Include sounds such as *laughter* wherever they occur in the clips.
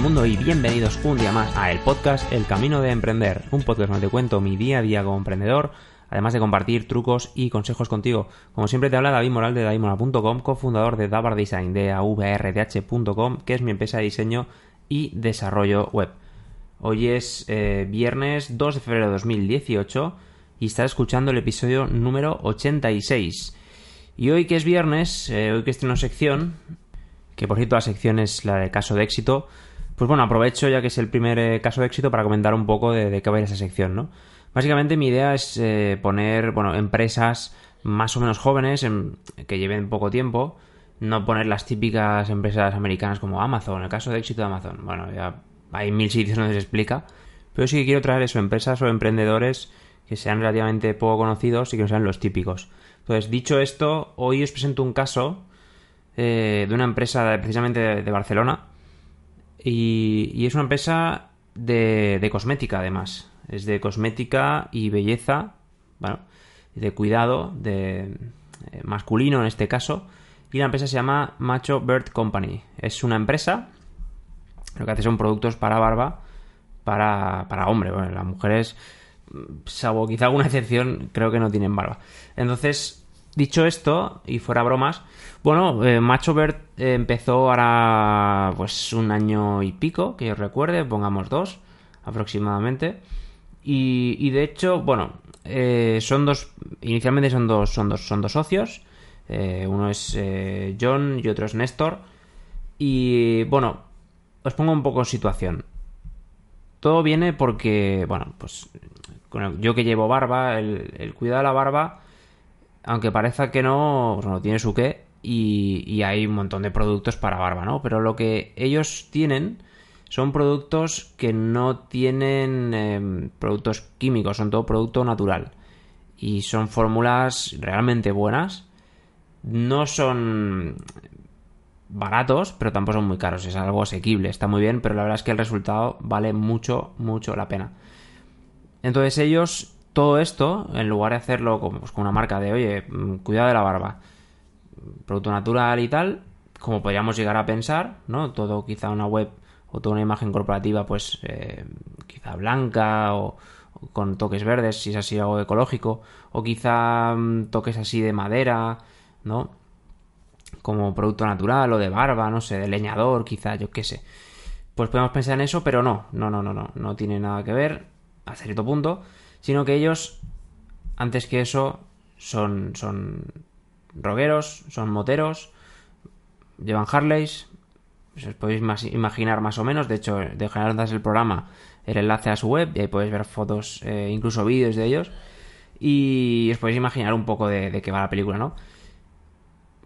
mundo y bienvenidos un día más a el podcast El Camino de Emprender, un podcast donde te cuento mi día a día como emprendedor, además de compartir trucos y consejos contigo. Como siempre te habla David Moral de davidmoral.com, cofundador de Dabar Design de avrdh.com, que es mi empresa de diseño y desarrollo web. Hoy es eh, viernes 2 de febrero de 2018 y estás escuchando el episodio número 86. Y hoy que es viernes, eh, hoy que estoy en una sección, que por cierto la sección es la de caso de éxito, pues bueno, aprovecho ya que es el primer eh, caso de éxito para comentar un poco de, qué va a ir esa sección, ¿no? Básicamente mi idea es eh, poner, bueno, empresas más o menos jóvenes que lleven poco tiempo, no poner las típicas empresas americanas como Amazon, el caso de éxito de Amazon. Bueno, ya hay mil sitios donde se explica, pero sí que quiero traer eso, empresas o emprendedores que sean relativamente poco conocidos y que no sean los típicos. Entonces, dicho esto, hoy os presento un caso eh, de una empresa precisamente de, Barcelona y, es una empresa de, cosmética además. Es de cosmética y belleza, bueno, de cuidado, de eh, masculino en este caso. Y la empresa se llama Macho Bird Company. Es una empresa, lo que hace son productos para barba, para, para hombre. Bueno, las mujeres, salvo quizá alguna excepción, creo que no tienen barba. Entonces, Dicho esto, y fuera bromas, bueno, eh, Macho Bird empezó ahora pues un año y pico, que yo recuerde, pongamos dos aproximadamente. Y, de hecho, bueno, eh, son dos, inicialmente son dos, son dos, son dos socios. Eh, uno es John y otro es Néstor. Y bueno, os pongo un poco en situación. Todo viene porque, bueno, pues yo que llevo barba, el, el cuidado de la barba aunque parezca que no, pues no tiene su qué y, hay un montón de productos para barba, ¿no? Pero lo que ellos tienen son productos que no tienen em, productos químicos, son todo producto natural. Y son fórmulas realmente buenas. No son baratos, pero tampoco son muy caros. Es algo asequible, está muy bien, pero la verdad es que el resultado vale mucho, mucho la pena. Entonces ellos todo esto, en lugar de hacerlo pues, con una marca de, oye, mm, cuidado de la barba, producto natural y tal, como podríamos llegar a pensar, ¿no? Todo quizá una web o toda una imagen corporativa, pues eh, quizá blanca o, con toques verdes, si es así algo ecológico, o quizá mm, toques así de madera, ¿no? Como producto natural o de barba, no sé, de leñador, quizá, yo qué sé. Pues podemos pensar en eso, pero no, no, no, no, no, no tiene nada que ver, a cierto punto sino que ellos, antes que eso, son, son rogueros, son moteros, llevan Harleys, os podéis imaginar más o menos, de hecho, dejaré antes el programa el enlace a su web y ahí podéis ver fotos, eh, incluso vídeos de ellos, y os podéis imaginar un poco de, qué va la película, ¿no?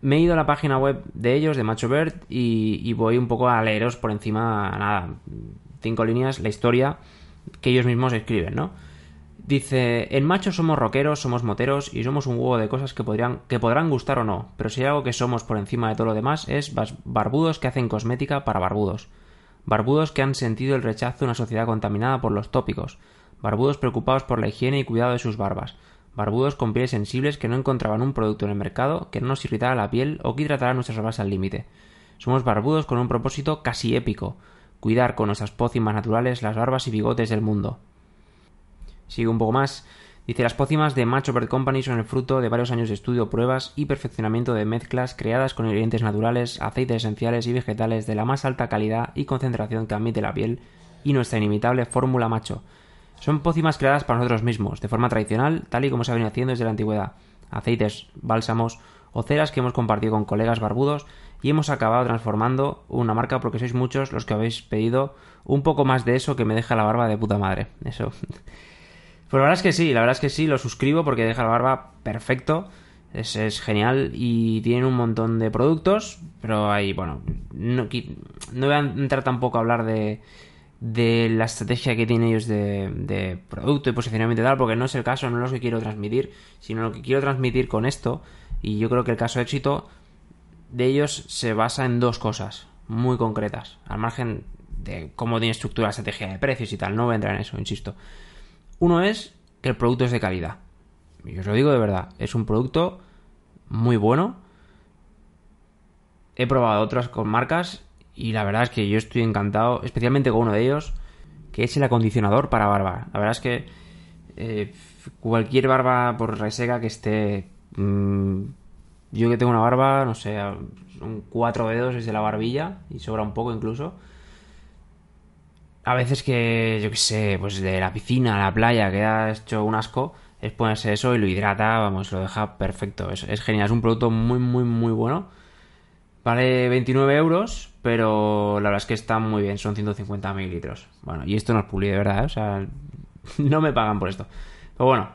Me he ido a la página web de ellos, de Macho Bird, y, y voy un poco a leeros por encima, nada, cinco líneas, la historia que ellos mismos escriben, ¿no? Dice, en macho somos rockeros, somos moteros y somos un huevo de cosas que, podrían, que podrán gustar o no, pero si hay algo que somos por encima de todo lo demás es barbudos que hacen cosmética para barbudos. Barbudos que han sentido el rechazo de una sociedad contaminada por los tópicos. Barbudos preocupados por la higiene y cuidado de sus barbas. Barbudos con pieles sensibles que no encontraban un producto en el mercado que no nos irritara la piel o que hidratara nuestras barbas al límite. Somos barbudos con un propósito casi épico. Cuidar con nuestras pócimas naturales las barbas y bigotes del mundo. Sigue un poco más. Dice, las pócimas de Macho Bird Company son el fruto de varios años de estudio, pruebas y perfeccionamiento de mezclas creadas con ingredientes naturales, aceites esenciales y vegetales de la más alta calidad y concentración que admite la piel y nuestra inimitable fórmula macho. Son pócimas creadas para nosotros mismos, de forma tradicional, tal y como se ha venido haciendo desde la antigüedad. Aceites, bálsamos o ceras que hemos compartido con colegas barbudos y hemos acabado transformando una marca porque sois muchos los que habéis pedido un poco más de eso que me deja la barba de puta madre. Eso. Pues la verdad es que sí, la verdad es que sí, lo suscribo porque deja la barba perfecto. Es, es genial y tienen un montón de productos, pero hay, bueno, no, no voy a entrar tampoco a hablar de, de la estrategia que tienen ellos de, de, producto y posicionamiento y tal, porque no es el caso, no es lo que quiero transmitir, sino lo que quiero transmitir con esto, y yo creo que el caso de éxito de ellos se basa en dos cosas muy concretas, al margen de cómo tiene estructura la estrategia de precios y tal, no voy a entrar en eso, insisto. Uno es que el producto es de calidad. Y os lo digo de verdad, es un producto muy bueno. He probado otras con marcas y la verdad es que yo estoy encantado, especialmente con uno de ellos, que es el acondicionador para barba. La verdad es que eh, cualquier barba por reseca que esté... Mm, yo que tengo una barba, no sé, un cuatro dedos desde la barbilla y sobra un poco incluso. A veces que, yo qué sé, pues de la piscina a la playa queda hecho un asco, es ponerse eso y lo hidrata, vamos, lo deja perfecto. Es, genial, es un producto muy, muy, muy bueno. Vale 29 euros, pero la verdad es que está muy bien, son 150 mililitros. Bueno, y esto no es de verdad, o sea, *laughs* no me pagan por esto. Pero bueno,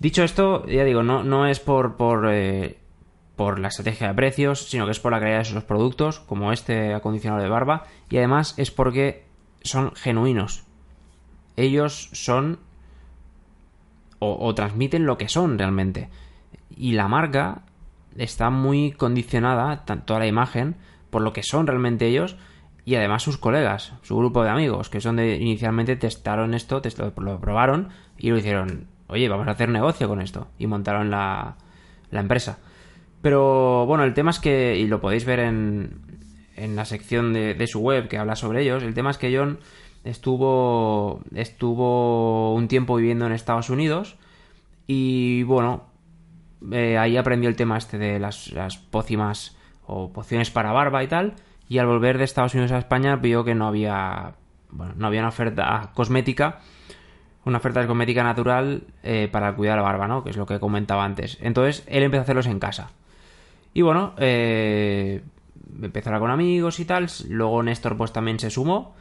dicho esto, ya digo, no, no es por, por, eh, por la estrategia de precios, sino que es por la calidad de sus productos, como este acondicionador de barba, y además es porque son genuinos. Ellos son o, transmiten lo que son realmente. Y la marca está muy condicionada, toda la imagen, por lo que son realmente ellos y además sus colegas, su grupo de amigos, que son de inicialmente testaron esto, lo, probaron y lo hicieron, oye, vamos a hacer negocio con esto y montaron la, la empresa. Pero bueno, el tema es que, y lo podéis ver en, en la sección de, su web que habla sobre ellos, el tema es que John estuvo, estuvo un tiempo viviendo en Estados Unidos y bueno, eh, ahí aprendió el tema este de las, las pócimas o pociones para barba y tal. Y al volver de Estados Unidos a España vio que no había, bueno, no había una oferta cosmética, una oferta de cosmética natural eh, para cuidar la barba, ¿no? Que es lo que comentaba antes. Entonces él empezó a hacerlos en casa. Y bueno, eh, empezó a con amigos y tal. Luego Néstor pues también se sumó.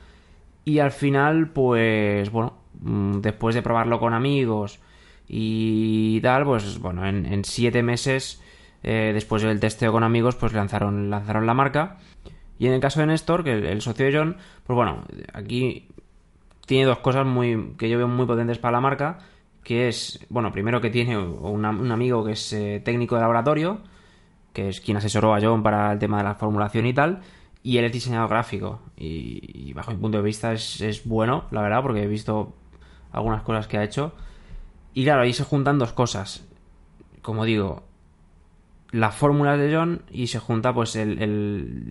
Y al final, pues bueno, mm, después de probarlo con amigos y tal, pues bueno, en, siete meses eh, después del testeo con amigos, pues lanzaron, lanzaron la marca. Y en el caso de Néstor, que el, socio de John, pues bueno, aquí tiene dos cosas muy que yo veo muy potentes para la marca, que es, bueno, primero que tiene un amigo que es eh, técnico de laboratorio, que es quien asesoró a John para el tema de la formulación y tal, y él es diseñador gráfico. Y, bajo mi punto de vista es, es, bueno, la verdad, porque he visto algunas cosas que ha hecho. Y claro, ahí se juntan dos cosas. Como digo, la fórmula de John y se junta pues el,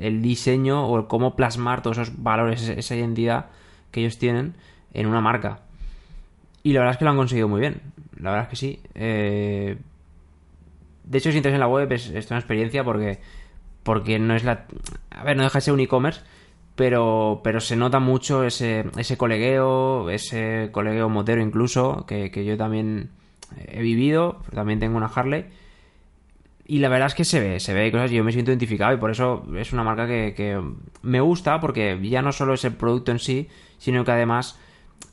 el, diseño o el cómo plasmar todos esos valores, esa identidad que ellos tienen en una marca. Y la verdad es que lo han conseguido muy bien. La verdad es que sí. Eh, de hecho, si entras en la web es, es una experiencia porque, porque no es la... A ver, no deja de ser un e-commerce, pero, pero se nota mucho ese, ese colegueo, ese colegueo motero incluso, que, yo también he vivido, también tengo una Harley. Y la verdad es que se ve, se ve cosas y yo me siento identificado y por eso es una marca que, me gusta porque ya no solo es el producto en sí, sino que además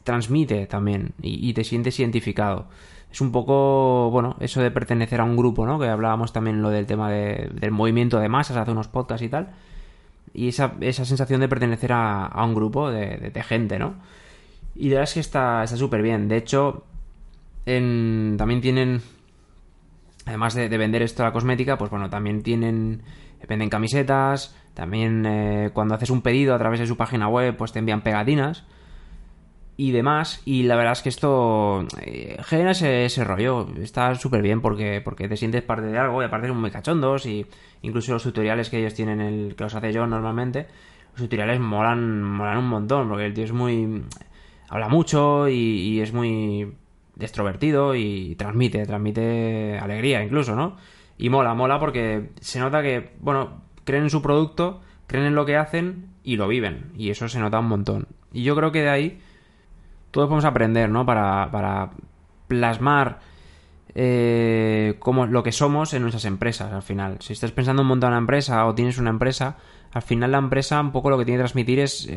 transmite también y, te sientes identificado. Es un poco, bueno, eso de pertenecer a un grupo, ¿no? Que hablábamos también lo del tema de, del movimiento de masas hace unos podcasts y tal y esa, esa sensación de pertenecer a, a un grupo de, de, gente, ¿no? Y la verdad es que está súper bien. De hecho, en, también tienen, además de, de, vender esto a la cosmética, pues bueno, también tienen, venden camisetas, también eh, cuando haces un pedido a través de su página web, pues te envían pegatinas y demás. Y la verdad es que esto eh, genera ese, rollo. Está súper bien porque, porque te sientes parte de algo y aparte son muy cachondos. Y incluso los tutoriales que ellos tienen, el que los hace yo normalmente, los tutoriales molan, molan un montón porque el tío es muy. habla mucho y, es muy extrovertido y transmite, transmite alegría incluso, ¿no? Y mola, mola porque se nota que, bueno, creen en su producto, creen en lo que hacen y lo viven. Y eso se nota un montón. Y yo creo que de ahí todos podemos aprender, ¿no? Para, para plasmar eh, lo que somos en nuestras empresas al final. Si estás pensando en montar una empresa o tienes una empresa, al final la empresa un poco lo que tiene que transmitir es,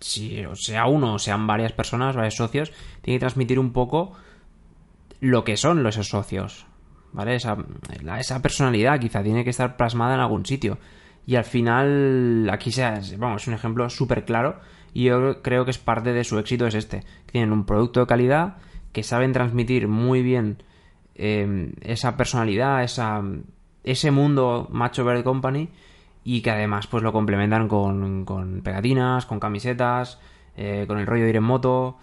si sea uno o sean varias personas, varios socios, tiene que transmitir un poco lo que son los socios. ¿Vale? Esa, esa personalidad quizá tiene que estar plasmada en algún sitio. Y al final, aquí sea, vamos, es un ejemplo súper claro y yo creo que es parte de su éxito es este. Tienen un producto de calidad, que saben transmitir muy bien em, esa personalidad, esa, ese mundo Macho Verde Company y que además pues lo complementan con, con pegatinas, con camisetas, eh, con el rollo de ir en moto.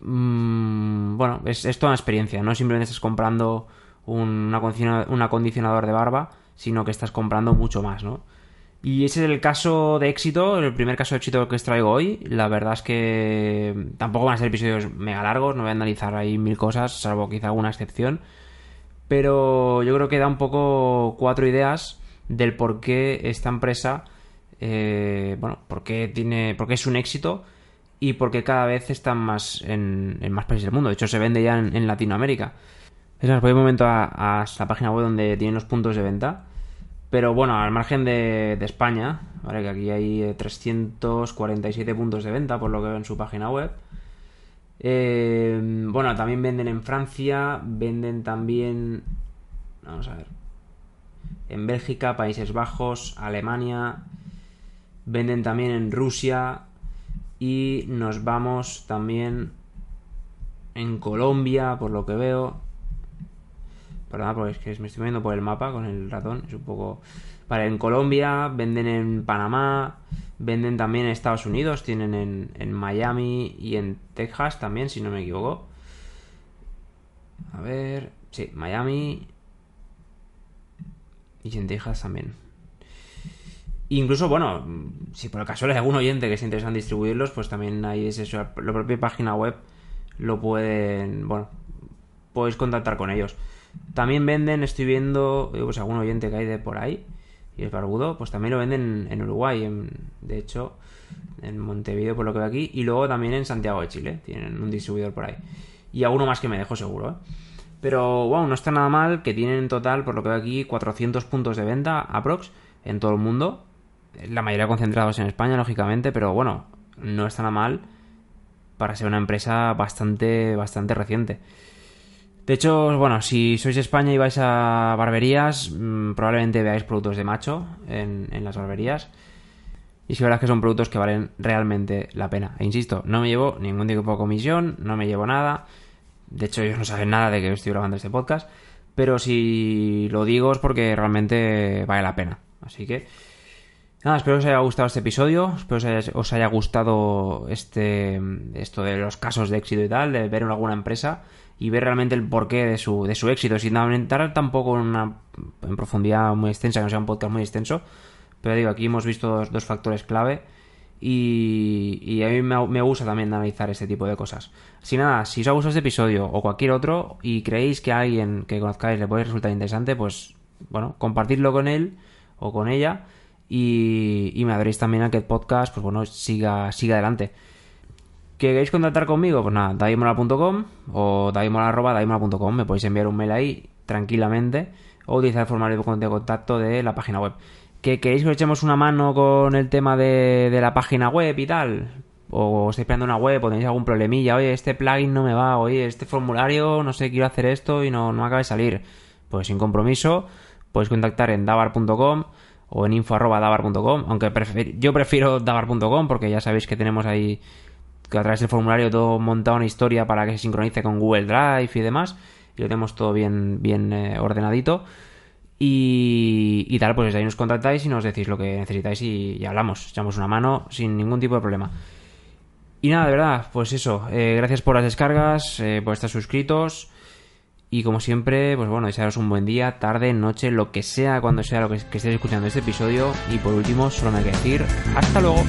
Mm, bueno, es, es, toda una experiencia, no simplemente estás comprando un, un acondicionador de barba, sino que estás comprando mucho más, ¿no? Y ese es el caso de éxito, el primer caso de éxito que os traigo hoy. La verdad es que tampoco van a ser episodios mega largos, no voy a analizar ahí mil cosas, salvo quizá alguna excepción. Pero yo creo que da un poco cuatro ideas del por qué esta empresa, eh, bueno, por qué, tiene, por qué es un éxito y por qué cada vez están más en, más países del mundo. De hecho, se vende ya en, Latinoamérica. Es más, voy un momento a, a esta página web donde tienen los puntos de venta. Pero bueno, al margen de, España, ¿vale? que aquí hay 347 puntos de venta, por lo que veo en su página web. Eh, bueno, también venden en Francia, venden también. Vamos a ver. En Bélgica, Países Bajos, Alemania. Venden también en Rusia. Y nos vamos también en Colombia, por lo que veo. Perdón, porque es que me estoy viendo por el mapa con el ratón. Es un poco. Vale, en Colombia, venden en Panamá, venden también en Estados Unidos, tienen en, en Miami y en Texas también, si no me equivoco. A ver. Sí, Miami. Y en Texas también. Incluso, bueno, si por el caso hay algún oyente que se interesa en distribuirlos, pues también hay ese, la propia página web lo pueden, bueno, podéis contactar con ellos. También venden, estoy viendo, eh, pues algún oyente que hay de por ahí, y es barbudo, pues también lo venden en Uruguay, en, de hecho, en Montevideo, por lo que veo aquí, y luego también en Santiago de Chile, tienen un distribuidor por ahí. Y alguno más que me dejo seguro, ¿eh? Pero, wow, no está nada mal que tienen en total, por lo que veo aquí, 400 puntos de venta, aprox, en todo el mundo. La mayoría concentrados en España, lógicamente, pero bueno, no está nada mal para ser una empresa bastante, bastante reciente. De hecho, bueno, si sois de España y vais a barberías, mm, probablemente veáis productos de macho en, las barberías. Y si verdad que son productos que valen realmente la pena. E insisto, no me llevo ningún tipo de comisión, no me llevo nada. De hecho, ellos no saben nada de que estoy grabando este podcast. Pero si lo digo es porque realmente vale la pena. Así que, nada, espero que os haya gustado este episodio. Espero que os haya, gustado este, esto de los casos de éxito y tal, de ver en alguna empresa y ver realmente el porqué de su, de su éxito, sin entrar tampoco en, una, en profundidad muy extensa, que no sea un podcast muy extenso. Pero digo, aquí hemos visto dos, factores clave y, a mí me, gusta también analizar este tipo de cosas. Si nada, si os ha gustado este episodio o cualquier otro y creéis que a alguien que conozcáis le puede resultar interesante, pues bueno, compartidlo con él o con ella y, y me adoréis también a que el podcast, pues bueno, siga, siga adelante. ¿Queréis contactar conmigo? Pues nada, daimola.com o daimola.com, me podéis enviar un mail ahí tranquilamente o utilizar el formulario de contacto de la página web. ¿Que queréis que os echemos una mano con el tema de, la página web y tal? O estáis esperando una web o tenéis algún problemilla, oye, este plugin no me va, oye, este formulario, no sé, quiero hacer esto y no, no acaba de salir. Pues sin compromiso, podéis contactar en davar.com o en info.davar.com, aunque yo prefiero davar.com porque ya sabéis que tenemos ahí que a través del formulario todo montado una historia para que se sincronice con Google Drive y demás. Y lo tenemos todo bien, bien eh, ordenadito. Y, tal, pues ahí nos contactáis y nos decís lo que necesitáis y, hablamos. Echamos una mano sin ningún tipo de problema. Y nada, de verdad, pues eso. Eh, gracias por las descargas, eh, por estar suscritos. Y como siempre, pues bueno, desearos un buen día, tarde, noche, lo que sea, cuando sea lo que, que estéis escuchando este episodio. Y por último, solo me hay que decir, hasta luego.